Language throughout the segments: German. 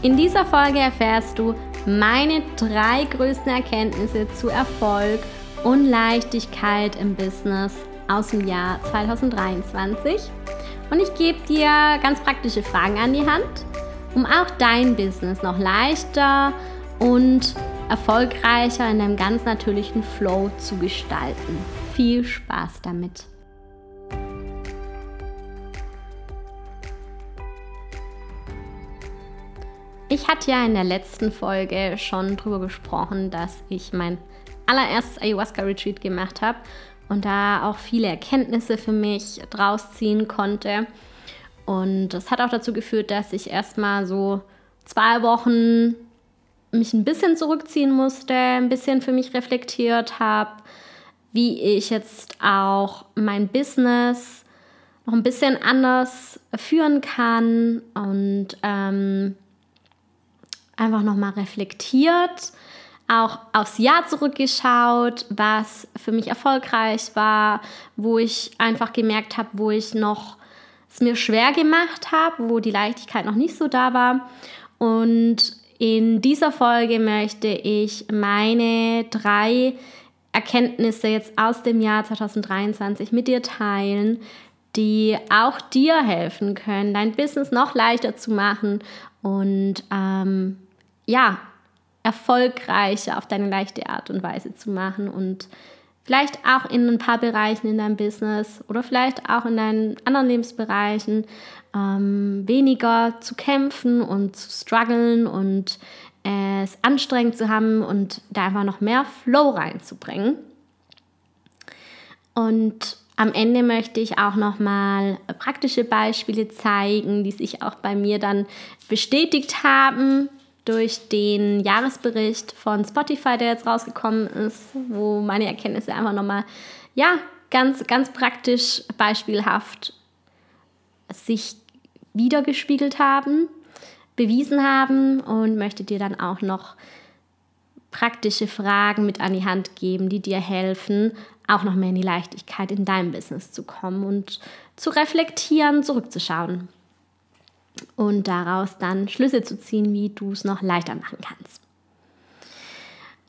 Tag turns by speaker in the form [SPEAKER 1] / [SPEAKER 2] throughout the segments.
[SPEAKER 1] In dieser Folge erfährst du meine drei größten Erkenntnisse zu Erfolg und Leichtigkeit im Business aus dem Jahr 2023. Und ich gebe dir ganz praktische Fragen an die Hand, um auch dein Business noch leichter und erfolgreicher in einem ganz natürlichen Flow zu gestalten. Viel Spaß damit! Ich hatte ja in der letzten Folge schon darüber gesprochen, dass ich mein allererstes Ayahuasca-Retreat gemacht habe und da auch viele Erkenntnisse für mich draus ziehen konnte. Und das hat auch dazu geführt, dass ich erstmal so zwei Wochen mich ein bisschen zurückziehen musste, ein bisschen für mich reflektiert habe, wie ich jetzt auch mein Business noch ein bisschen anders führen kann und ähm, einfach nochmal reflektiert, auch aufs Jahr zurückgeschaut, was für mich erfolgreich war, wo ich einfach gemerkt habe, wo ich noch es mir schwer gemacht habe, wo die Leichtigkeit noch nicht so da war. Und in dieser Folge möchte ich meine drei Erkenntnisse jetzt aus dem Jahr 2023 mit dir teilen, die auch dir helfen können, dein Business noch leichter zu machen und ähm, ja, erfolgreicher auf deine leichte Art und Weise zu machen und vielleicht auch in ein paar Bereichen in deinem Business oder vielleicht auch in deinen anderen Lebensbereichen ähm, weniger zu kämpfen und zu strugglen und es anstrengend zu haben und da einfach noch mehr Flow reinzubringen. Und am Ende möchte ich auch noch mal praktische Beispiele zeigen, die sich auch bei mir dann bestätigt haben, durch den Jahresbericht von Spotify, der jetzt rausgekommen ist, wo meine Erkenntnisse einfach nochmal, ja, ganz, ganz praktisch, beispielhaft sich wiedergespiegelt haben, bewiesen haben und möchte dir dann auch noch praktische Fragen mit an die Hand geben, die dir helfen, auch noch mehr in die Leichtigkeit in deinem Business zu kommen und zu reflektieren, zurückzuschauen und daraus dann Schlüsse zu ziehen, wie du es noch leichter machen kannst.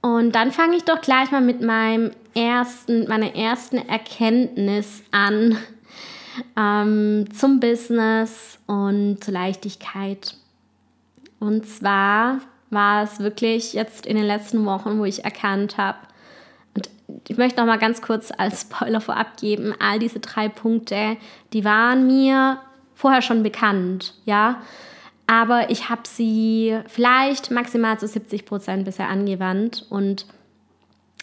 [SPEAKER 1] Und dann fange ich doch gleich mal mit meinem ersten, meiner ersten Erkenntnis an ähm, zum Business und zur Leichtigkeit. Und zwar war es wirklich jetzt in den letzten Wochen, wo ich erkannt habe, und ich möchte noch mal ganz kurz als Spoiler vorab geben, all diese drei Punkte, die waren mir vorher schon bekannt, ja. Aber ich habe sie vielleicht maximal zu 70 Prozent bisher angewandt. Und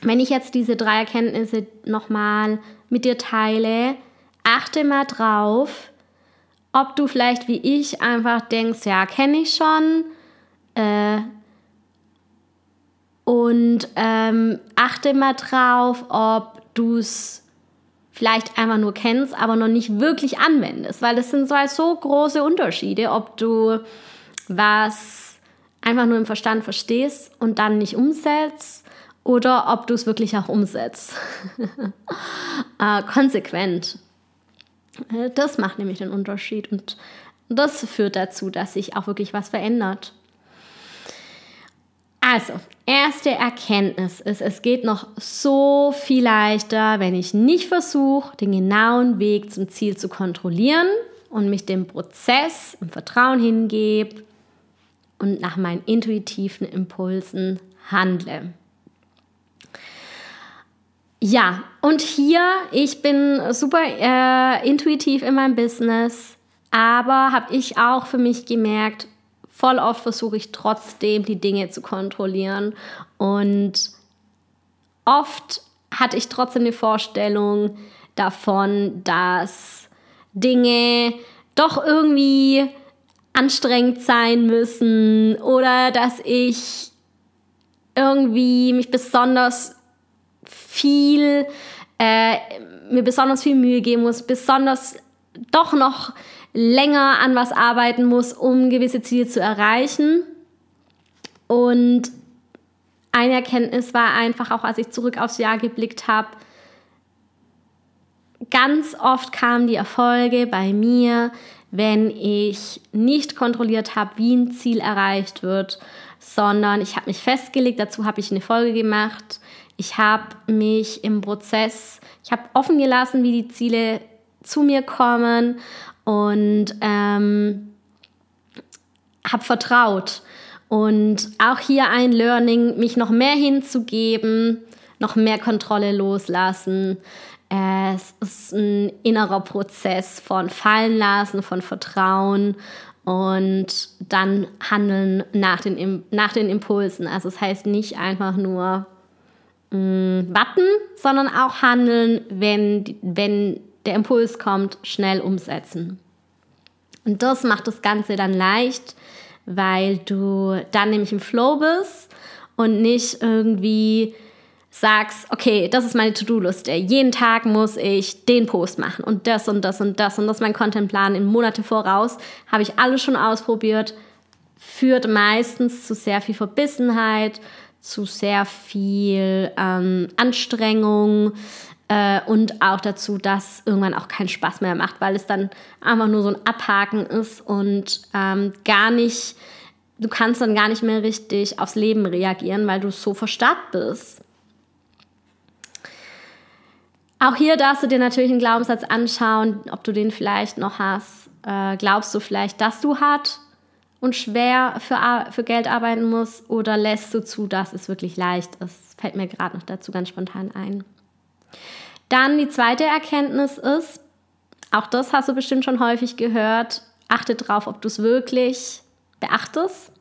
[SPEAKER 1] wenn ich jetzt diese drei Erkenntnisse nochmal mit dir teile, achte mal drauf, ob du vielleicht wie ich einfach denkst, ja, kenne ich schon. Äh, und ähm, achte mal drauf, ob du es vielleicht einfach nur kennst, aber noch nicht wirklich anwendest, weil das sind so, so große Unterschiede, ob du was einfach nur im Verstand verstehst und dann nicht umsetzt oder ob du es wirklich auch umsetzt. äh, konsequent. Äh, das macht nämlich den Unterschied und das führt dazu, dass sich auch wirklich was verändert. Also, erste Erkenntnis ist, es geht noch so viel leichter, wenn ich nicht versuche, den genauen Weg zum Ziel zu kontrollieren und mich dem Prozess im Vertrauen hingebe und nach meinen intuitiven Impulsen handle. Ja, und hier, ich bin super äh, intuitiv in meinem Business, aber habe ich auch für mich gemerkt, voll oft versuche ich trotzdem die Dinge zu kontrollieren. Und oft hatte ich trotzdem eine Vorstellung davon, dass Dinge doch irgendwie anstrengend sein müssen oder dass ich irgendwie mich besonders viel, äh, mir besonders viel Mühe geben muss, besonders doch noch länger an was arbeiten muss, um gewisse Ziele zu erreichen. Und eine Erkenntnis war einfach, auch als ich zurück aufs Jahr geblickt habe, ganz oft kamen die Erfolge bei mir, wenn ich nicht kontrolliert habe, wie ein Ziel erreicht wird, sondern ich habe mich festgelegt, dazu habe ich eine Folge gemacht. Ich habe mich im Prozess, ich habe offen gelassen, wie die Ziele zu mir kommen und ähm, habe vertraut. Und auch hier ein Learning, mich noch mehr hinzugeben, noch mehr Kontrolle loslassen. Es ist ein innerer Prozess von Fallen lassen, von Vertrauen und dann handeln nach den, nach den Impulsen. Also es das heißt nicht einfach nur mh, mm, warten, sondern auch handeln, wenn, wenn der Impuls kommt, schnell umsetzen. Und das macht das Ganze dann leicht, weil du dann nämlich im Flow bist und nicht irgendwie sagst, okay, das ist meine To-Do-Liste. Jeden Tag muss ich den Post machen und das und das und das und das mein Contentplan in Monate voraus. Habe ich alles schon ausprobiert. Führt meistens zu sehr viel Verbissenheit, zu sehr viel ähm, Anstrengung äh, und auch dazu, dass irgendwann auch keinen Spaß mehr macht, weil es dann einfach nur so ein Abhaken ist und ähm, gar nicht, du kannst dann gar nicht mehr richtig aufs Leben reagieren, weil du so verstarrt bist. Auch hier darfst du dir natürlich einen Glaubenssatz anschauen, ob du den vielleicht noch hast. Äh, glaubst du vielleicht, dass du hart und schwer für, für Geld arbeiten musst oder lässt du zu, dass es wirklich leicht ist? Fällt mir gerade noch dazu ganz spontan ein. Dann die zweite Erkenntnis ist, auch das hast du bestimmt schon häufig gehört, achte darauf, ob du es wirklich beachtest.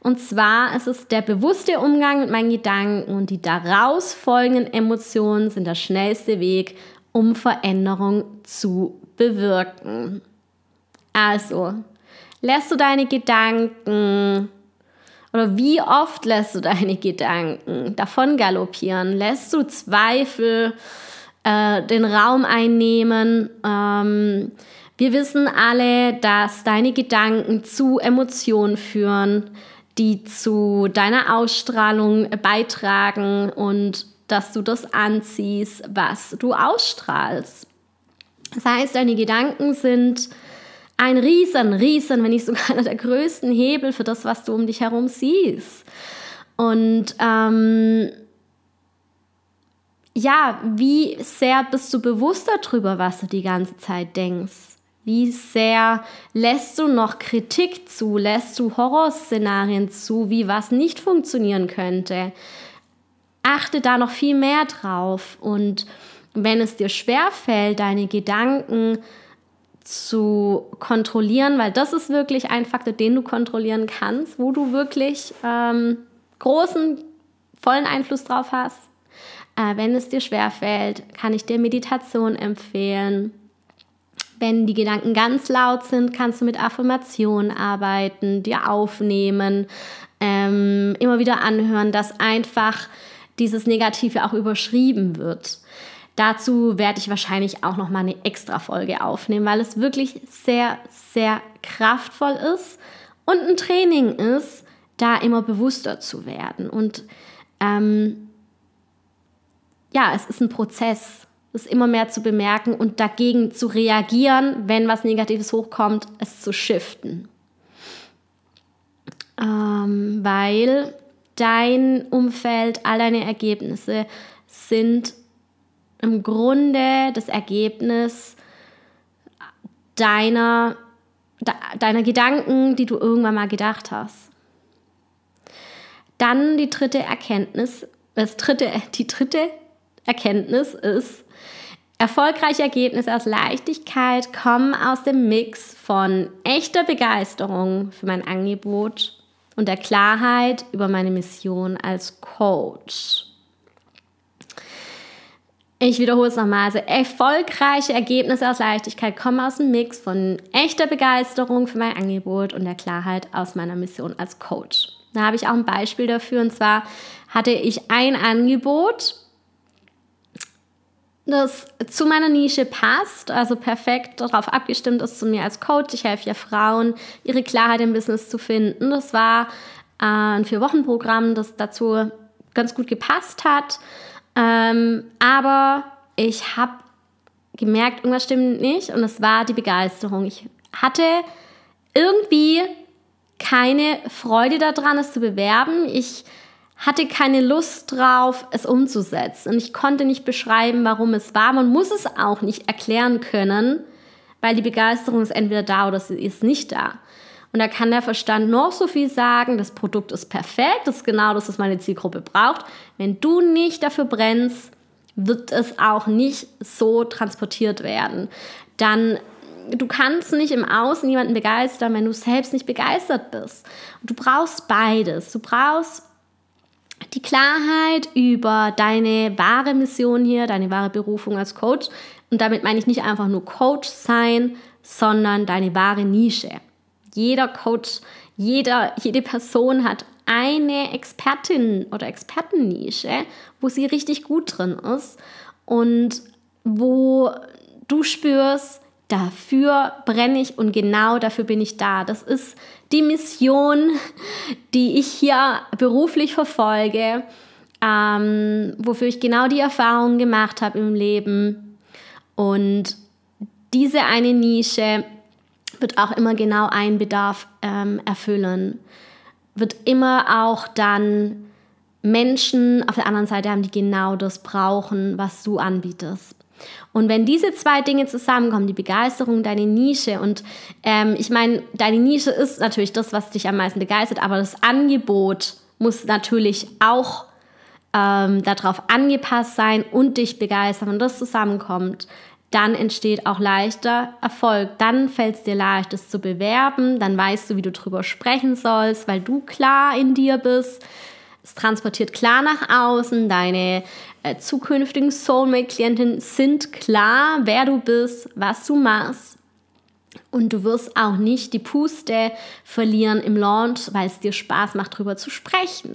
[SPEAKER 1] Und zwar ist es der bewusste Umgang mit meinen Gedanken und die daraus folgenden Emotionen sind der schnellste Weg, um Veränderung zu bewirken. Also, lässt du deine Gedanken oder wie oft lässt du deine Gedanken davon galoppieren? Lässt du Zweifel äh, den Raum einnehmen? Ähm, wir wissen alle, dass deine Gedanken zu Emotionen führen die zu deiner Ausstrahlung beitragen und dass du das anziehst, was du ausstrahlst. Das heißt, deine Gedanken sind ein riesen, riesen, wenn nicht sogar einer der größten Hebel für das, was du um dich herum siehst. Und ähm, ja, wie sehr bist du bewusst darüber, was du die ganze Zeit denkst? Wie sehr lässt du noch Kritik zu? Lässt du Horrorszenarien zu, wie was nicht funktionieren könnte? Achte da noch viel mehr drauf. Und wenn es dir schwerfällt, deine Gedanken zu kontrollieren, weil das ist wirklich ein Faktor, den du kontrollieren kannst, wo du wirklich ähm, großen, vollen Einfluss drauf hast. Äh, wenn es dir schwerfällt, kann ich dir Meditation empfehlen. Wenn die Gedanken ganz laut sind, kannst du mit Affirmationen arbeiten, dir aufnehmen, ähm, immer wieder anhören, dass einfach dieses Negative auch überschrieben wird. Dazu werde ich wahrscheinlich auch noch mal eine extra Folge aufnehmen, weil es wirklich sehr, sehr kraftvoll ist und ein Training ist, da immer bewusster zu werden. Und ähm, ja, es ist ein Prozess es immer mehr zu bemerken und dagegen zu reagieren, wenn was Negatives hochkommt, es zu shiften. Ähm, weil dein Umfeld, all deine Ergebnisse sind im Grunde das Ergebnis deiner, deiner Gedanken, die du irgendwann mal gedacht hast. Dann die dritte Erkenntnis, das dritte, die dritte Erkenntnis ist, Erfolgreiche Ergebnisse aus Leichtigkeit kommen aus dem Mix von echter Begeisterung für mein Angebot und der Klarheit über meine Mission als Coach. Ich wiederhole es nochmal. Also erfolgreiche Ergebnisse aus Leichtigkeit kommen aus dem Mix von echter Begeisterung für mein Angebot und der Klarheit aus meiner Mission als Coach. Da habe ich auch ein Beispiel dafür. Und zwar hatte ich ein Angebot, das zu meiner Nische passt, also perfekt darauf abgestimmt ist zu mir als Coach. Ich helfe ja Frauen, ihre Klarheit im Business zu finden. Das war äh, ein Vier-Wochen-Programm, das dazu ganz gut gepasst hat. Ähm, aber ich habe gemerkt, irgendwas stimmt nicht und es war die Begeisterung. Ich hatte irgendwie keine Freude daran, es zu bewerben. Ich hatte keine Lust drauf, es umzusetzen. Und ich konnte nicht beschreiben, warum es war. Man muss es auch nicht erklären können, weil die Begeisterung ist entweder da oder sie ist nicht da. Und da kann der Verstand noch so viel sagen, das Produkt ist perfekt, das ist genau das, was meine Zielgruppe braucht. Wenn du nicht dafür brennst, wird es auch nicht so transportiert werden. Dann du kannst nicht im Außen jemanden begeistern, wenn du selbst nicht begeistert bist. du brauchst beides. Du brauchst die Klarheit über deine wahre Mission hier, deine wahre Berufung als Coach. Und damit meine ich nicht einfach nur Coach sein, sondern deine wahre Nische. Jeder Coach, jeder, jede Person hat eine Expertin oder Expertennische, wo sie richtig gut drin ist und wo du spürst, dafür brenne ich und genau dafür bin ich da. Das ist die Mission, die ich hier beruflich verfolge, ähm, wofür ich genau die Erfahrungen gemacht habe im Leben. Und diese eine Nische wird auch immer genau einen Bedarf ähm, erfüllen. Wird immer auch dann Menschen auf der anderen Seite haben, die genau das brauchen, was du anbietest. Und wenn diese zwei Dinge zusammenkommen, die Begeisterung, deine Nische und ähm, ich meine, deine Nische ist natürlich das, was dich am meisten begeistert, aber das Angebot muss natürlich auch ähm, darauf angepasst sein und dich begeistern. Wenn das zusammenkommt, dann entsteht auch leichter Erfolg. Dann fällt es dir leicht, es zu bewerben. Dann weißt du, wie du drüber sprechen sollst, weil du klar in dir bist. Es transportiert klar nach außen. Deine äh, zukünftigen Soulmate-Klientinnen sind klar, wer du bist, was du machst. Und du wirst auch nicht die Puste verlieren im Launch, weil es dir Spaß macht, darüber zu sprechen.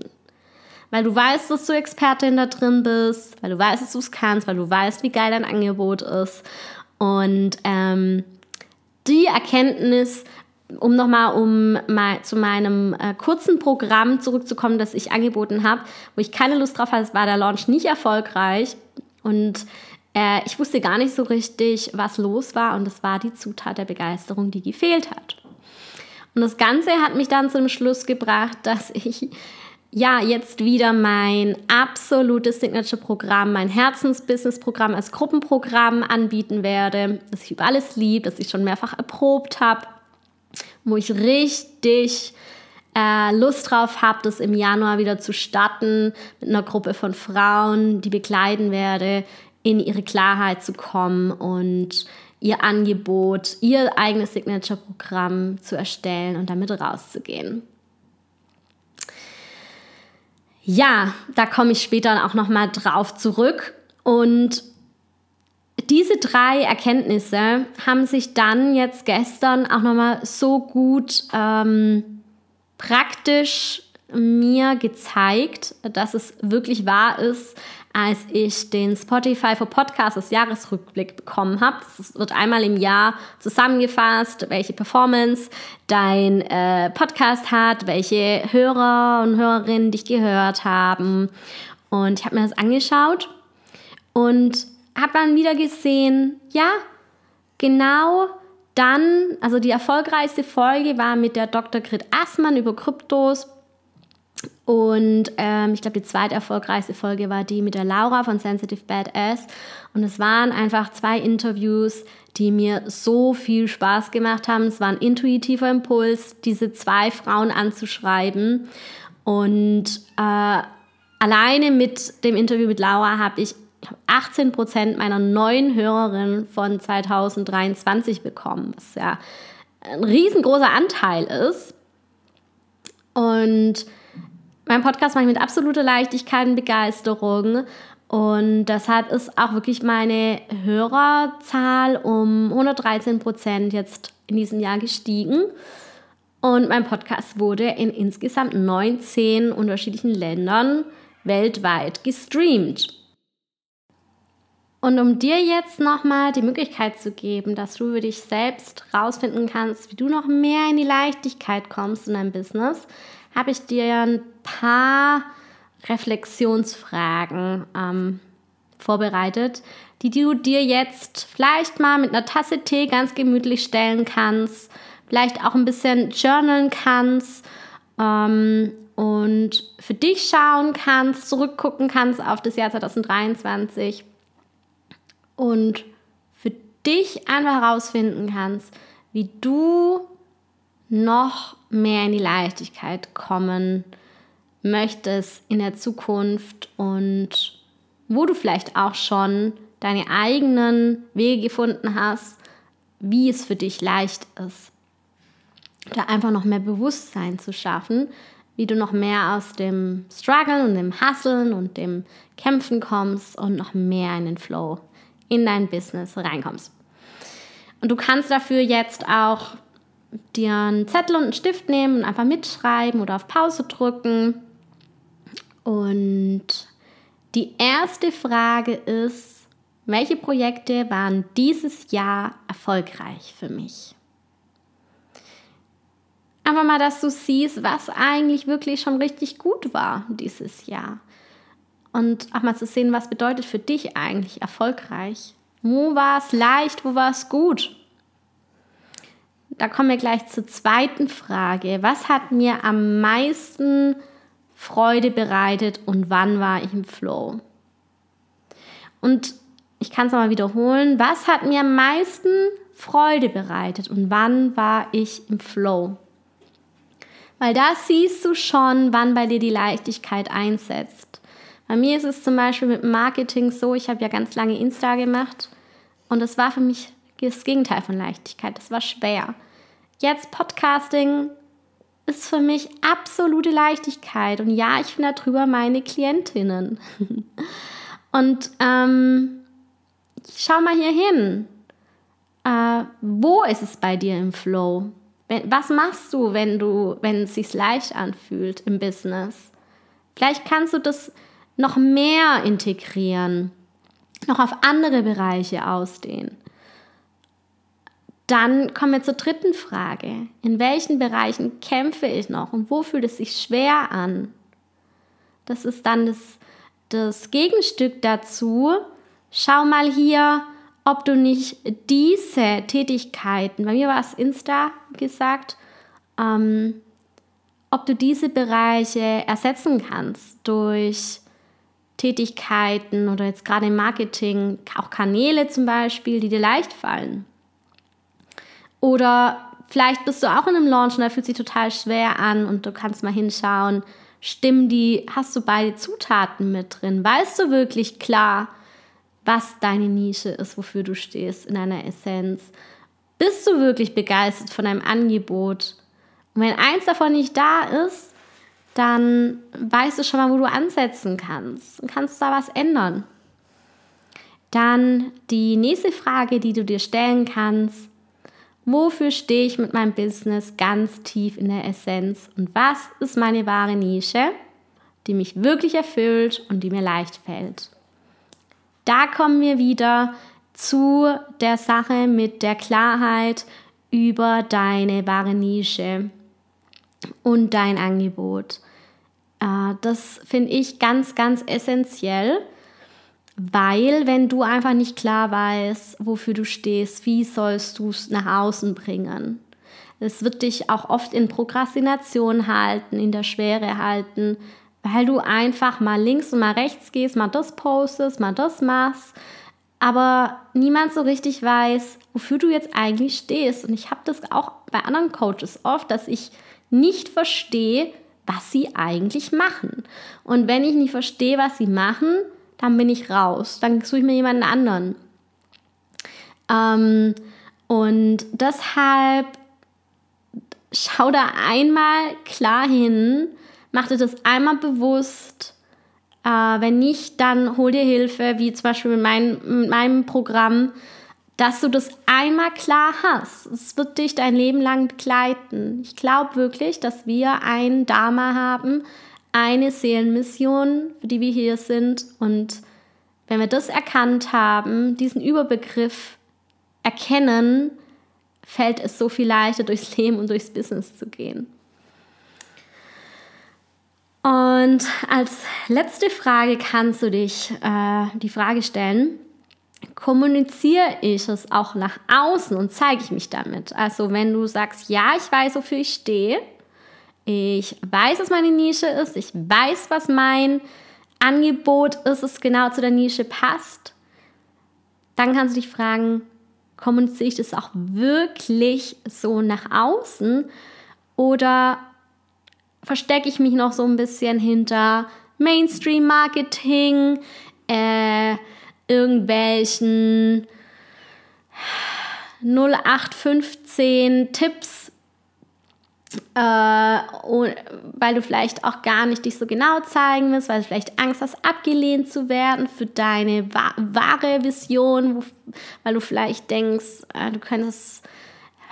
[SPEAKER 1] Weil du weißt, dass du Expertin da drin bist, weil du weißt, dass du es kannst, weil du weißt, wie geil dein Angebot ist. Und ähm, die Erkenntnis um nochmal um mal zu meinem äh, kurzen Programm zurückzukommen, das ich angeboten habe, wo ich keine Lust drauf hatte, war der Launch nicht erfolgreich und äh, ich wusste gar nicht so richtig, was los war und es war die Zutat der Begeisterung, die gefehlt hat. Und das Ganze hat mich dann zum Schluss gebracht, dass ich ja jetzt wieder mein absolutes Signature-Programm, mein Herzensbusiness-Programm als Gruppenprogramm anbieten werde, das ich über alles liebe, das ich schon mehrfach erprobt habe wo ich richtig äh, Lust drauf habe, das im Januar wieder zu starten mit einer Gruppe von Frauen, die begleiten werde, in ihre Klarheit zu kommen und ihr Angebot, ihr eigenes Signature-Programm zu erstellen und damit rauszugehen. Ja, da komme ich später auch noch mal drauf zurück. Und diese drei Erkenntnisse haben sich dann jetzt gestern auch nochmal so gut ähm, praktisch mir gezeigt, dass es wirklich wahr ist, als ich den Spotify for Podcasts Jahresrückblick bekommen habe. Es wird einmal im Jahr zusammengefasst, welche Performance dein äh, Podcast hat, welche Hörer und Hörerinnen dich gehört haben. Und ich habe mir das angeschaut und habe dann wieder gesehen, ja, genau dann, also die erfolgreichste Folge war mit der Dr. Grit Assmann über Kryptos. Und ähm, ich glaube, die zweite erfolgreichste Folge war die mit der Laura von Sensitive Badass. Und es waren einfach zwei Interviews, die mir so viel Spaß gemacht haben. Es war ein intuitiver Impuls, diese zwei Frauen anzuschreiben. Und äh, alleine mit dem Interview mit Laura habe ich 18 Prozent meiner neuen Hörerinnen von 2023 bekommen, was ja ein riesengroßer Anteil ist. Und mein Podcast mache ich mit absoluter Leichtigkeit und Begeisterung. Und deshalb ist auch wirklich meine Hörerzahl um 113 Prozent jetzt in diesem Jahr gestiegen. Und mein Podcast wurde in insgesamt 19 unterschiedlichen Ländern weltweit gestreamt. Und um dir jetzt nochmal die Möglichkeit zu geben, dass du für dich selbst rausfinden kannst, wie du noch mehr in die Leichtigkeit kommst in deinem Business, habe ich dir ein paar Reflexionsfragen ähm, vorbereitet, die du dir jetzt vielleicht mal mit einer Tasse Tee ganz gemütlich stellen kannst, vielleicht auch ein bisschen journalen kannst ähm, und für dich schauen kannst, zurückgucken kannst auf das Jahr 2023 und für dich einfach herausfinden kannst, wie du noch mehr in die Leichtigkeit kommen möchtest in der Zukunft und wo du vielleicht auch schon deine eigenen Wege gefunden hast, wie es für dich leicht ist. Da einfach noch mehr Bewusstsein zu schaffen, wie du noch mehr aus dem Struggle und dem Hustlen und dem Kämpfen kommst und noch mehr in den Flow in dein Business reinkommst. Und du kannst dafür jetzt auch dir einen Zettel und einen Stift nehmen und einfach mitschreiben oder auf Pause drücken. Und die erste Frage ist, welche Projekte waren dieses Jahr erfolgreich für mich? Einfach mal, dass du siehst, was eigentlich wirklich schon richtig gut war dieses Jahr und auch mal zu sehen, was bedeutet für dich eigentlich erfolgreich. Wo war es leicht, wo war es gut? Da kommen wir gleich zur zweiten Frage. Was hat mir am meisten Freude bereitet und wann war ich im Flow? Und ich kann es nochmal wiederholen. Was hat mir am meisten Freude bereitet und wann war ich im Flow? Weil da siehst du schon, wann bei dir die Leichtigkeit einsetzt. Bei mir ist es zum Beispiel mit Marketing so, ich habe ja ganz lange Insta gemacht und das war für mich das Gegenteil von Leichtigkeit. Das war schwer. Jetzt Podcasting ist für mich absolute Leichtigkeit und ja, ich finde darüber meine Klientinnen. und ähm, schau mal hier hin. Äh, wo ist es bei dir im Flow? Was machst du, wenn du, wenn es sich leicht anfühlt im Business? Vielleicht kannst du das noch mehr integrieren, noch auf andere Bereiche ausdehnen. Dann kommen wir zur dritten Frage. In welchen Bereichen kämpfe ich noch und wo fühlt es sich schwer an? Das ist dann das, das Gegenstück dazu. Schau mal hier, ob du nicht diese Tätigkeiten, bei mir war es Insta gesagt, ähm, ob du diese Bereiche ersetzen kannst durch Tätigkeiten oder jetzt gerade im Marketing auch Kanäle zum Beispiel, die dir leicht fallen. Oder vielleicht bist du auch in einem Launch und da fühlt sich total schwer an und du kannst mal hinschauen, stimmen die, hast du beide Zutaten mit drin? Weißt du wirklich klar, was deine Nische ist, wofür du stehst in deiner Essenz? Bist du wirklich begeistert von deinem Angebot? Und wenn eins davon nicht da ist, dann weißt du schon mal, wo du ansetzen kannst und kannst da was ändern. Dann die nächste Frage, die du dir stellen kannst, wofür stehe ich mit meinem Business ganz tief in der Essenz und was ist meine wahre Nische, die mich wirklich erfüllt und die mir leicht fällt. Da kommen wir wieder zu der Sache mit der Klarheit über deine wahre Nische und dein Angebot. Äh, das finde ich ganz, ganz essentiell, weil wenn du einfach nicht klar weißt, wofür du stehst, wie sollst du es nach außen bringen? Es wird dich auch oft in Prokrastination halten, in der Schwere halten, weil du einfach mal links und mal rechts gehst, mal das postest, mal das machst, aber niemand so richtig weiß, wofür du jetzt eigentlich stehst. Und ich habe das auch bei anderen Coaches oft, dass ich nicht verstehe, was sie eigentlich machen. Und wenn ich nicht verstehe, was sie machen, dann bin ich raus. Dann suche ich mir jemanden anderen. Ähm, und deshalb schau da einmal klar hin, mach dir das einmal bewusst. Äh, wenn nicht, dann hol dir Hilfe, wie zum Beispiel mit, mein, mit meinem Programm. dass du das einmal klar hast. Es wird dich dein Leben lang begleiten. Ich glaube wirklich, dass wir ein Dharma haben, eine Seelenmission, für die wir hier sind. Und wenn wir das erkannt haben, diesen Überbegriff erkennen, fällt es so viel leichter durchs Leben und durchs Business zu gehen. Und als letzte Frage kannst du dich äh, die Frage stellen, kommuniziere ich es auch nach außen und zeige ich mich damit? Also wenn du sagst, ja, ich weiß, wofür ich stehe, ich weiß, was meine Nische ist, ich weiß, was mein Angebot ist, es genau zu der Nische passt, dann kannst du dich fragen, kommuniziere ich das auch wirklich so nach außen oder verstecke ich mich noch so ein bisschen hinter Mainstream-Marketing, äh, irgendwelchen 0815 Tipps, äh, weil du vielleicht auch gar nicht dich so genau zeigen willst, weil du vielleicht Angst hast, abgelehnt zu werden für deine wa wahre Vision, wo, weil du vielleicht denkst, äh, du könntest,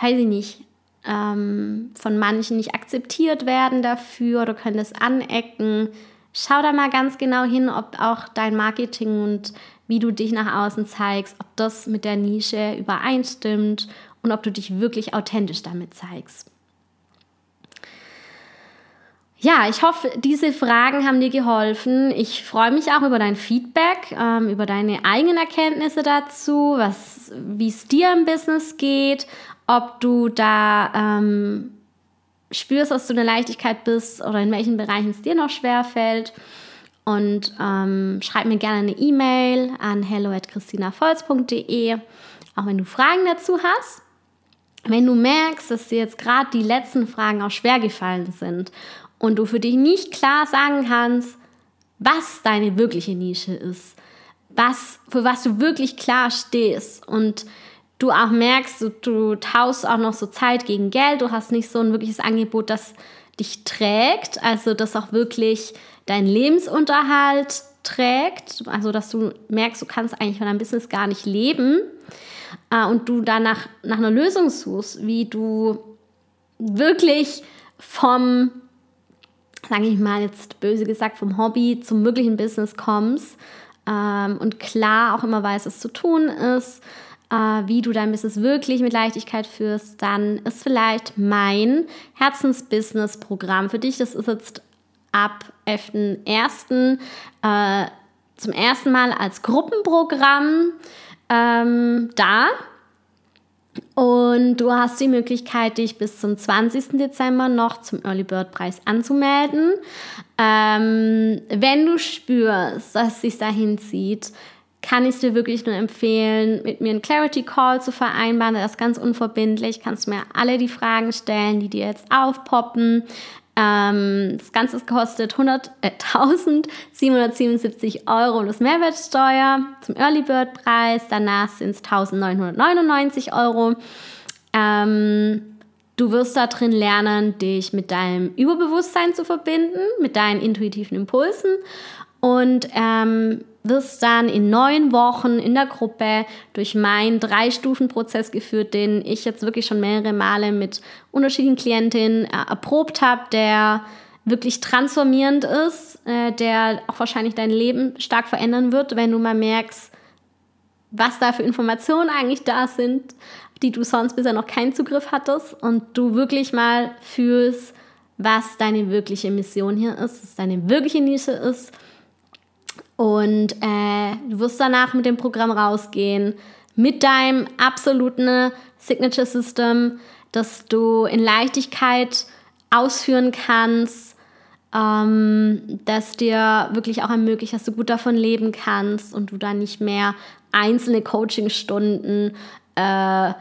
[SPEAKER 1] weiß ich nicht, ähm, von manchen nicht akzeptiert werden dafür, du könntest anecken. Schau da mal ganz genau hin, ob auch dein Marketing und wie du dich nach außen zeigst, ob das mit der Nische übereinstimmt und ob du dich wirklich authentisch damit zeigst. Ja, ich hoffe, diese Fragen haben dir geholfen. Ich freue mich auch über dein Feedback, ähm, über deine eigenen Erkenntnisse dazu, wie es dir im Business geht, ob du da ähm, spürst, dass du eine Leichtigkeit bist oder in welchen Bereichen es dir noch schwer fällt. Und ähm, schreib mir gerne eine E-Mail an hello@christinavolz.de, auch wenn du Fragen dazu hast. Wenn du merkst, dass dir jetzt gerade die letzten Fragen auch schwer gefallen sind und du für dich nicht klar sagen kannst, was deine wirkliche Nische ist, was, für was du wirklich klar stehst und du auch merkst, du, du tauschst auch noch so Zeit gegen Geld, du hast nicht so ein wirkliches Angebot, das dich trägt, also das auch wirklich deinen Lebensunterhalt trägt, also dass du merkst, du kannst eigentlich von deinem Business gar nicht leben äh, und du danach nach einer Lösung suchst, wie du wirklich vom, sage ich mal jetzt böse gesagt, vom Hobby zum wirklichen Business kommst ähm, und klar auch immer weißt, was zu tun ist, äh, wie du dein Business wirklich mit Leichtigkeit führst, dann ist vielleicht mein Herzensbusiness-Programm für dich. Das ist jetzt ab 11.01. Äh, zum ersten Mal als Gruppenprogramm ähm, da. Und du hast die Möglichkeit, dich bis zum 20. Dezember noch zum Early Bird Preis anzumelden. Ähm, wenn du spürst, dass es sich dahin zieht, kann ich es dir wirklich nur empfehlen, mit mir einen Clarity Call zu vereinbaren. Das ist ganz unverbindlich. Kannst du mir alle die Fragen stellen, die dir jetzt aufpoppen. Ähm, das Ganze kostet 100, äh, 1777 Euro plus Mehrwertsteuer zum Early Bird Preis. Danach sind es 1999 Euro. Ähm, du wirst da drin lernen, dich mit deinem Überbewusstsein zu verbinden, mit deinen intuitiven Impulsen und ähm, wirst dann in neun Wochen in der Gruppe durch meinen Drei-Stufen-Prozess geführt, den ich jetzt wirklich schon mehrere Male mit unterschiedlichen Klientinnen äh, erprobt habe, der wirklich transformierend ist, äh, der auch wahrscheinlich dein Leben stark verändern wird, wenn du mal merkst, was da für Informationen eigentlich da sind, die du sonst bisher noch keinen Zugriff hattest und du wirklich mal fühlst, was deine wirkliche Mission hier ist, was deine wirkliche Nische ist und äh, du wirst danach mit dem Programm rausgehen, mit deinem absoluten Signature System, das du in Leichtigkeit ausführen kannst, ähm, das dir wirklich auch ermöglicht, dass du gut davon leben kannst und du dann nicht mehr einzelne Coachingstunden äh,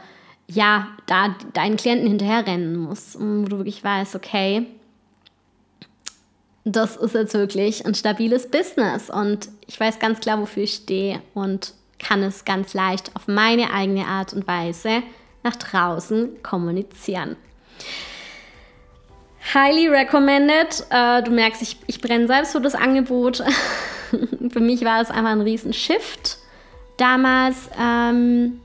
[SPEAKER 1] ja, da deinen Klienten hinterherrennen musst, wo du wirklich weißt, okay, das ist jetzt wirklich ein stabiles Business und ich weiß ganz klar, wofür ich stehe und kann es ganz leicht auf meine eigene Art und Weise nach draußen kommunizieren. Highly recommended. Äh, du merkst, ich, ich brenne selbst für das Angebot. für mich war es einfach ein riesen Shift damals. Ähm,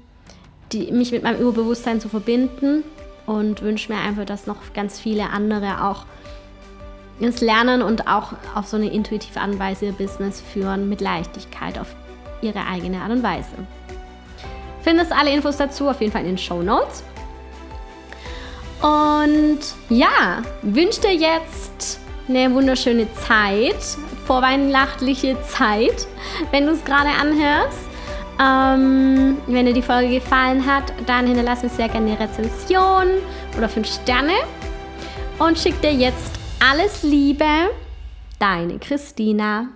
[SPEAKER 1] die, mich mit meinem Überbewusstsein zu verbinden und wünsche mir einfach, dass noch ganz viele andere auch ins Lernen und auch auf so eine intuitive Art ihr Business führen mit Leichtigkeit auf ihre eigene Art und Weise. Findest alle Infos dazu auf jeden Fall in den Show Notes. Und ja, wünsche dir jetzt eine wunderschöne Zeit, vorweihnachtliche Zeit, wenn du es gerade anhörst. Ähm, wenn dir die Folge gefallen hat, dann hinterlass mir sehr gerne eine Rezension oder 5 Sterne und schick dir jetzt alles Liebe, deine Christina.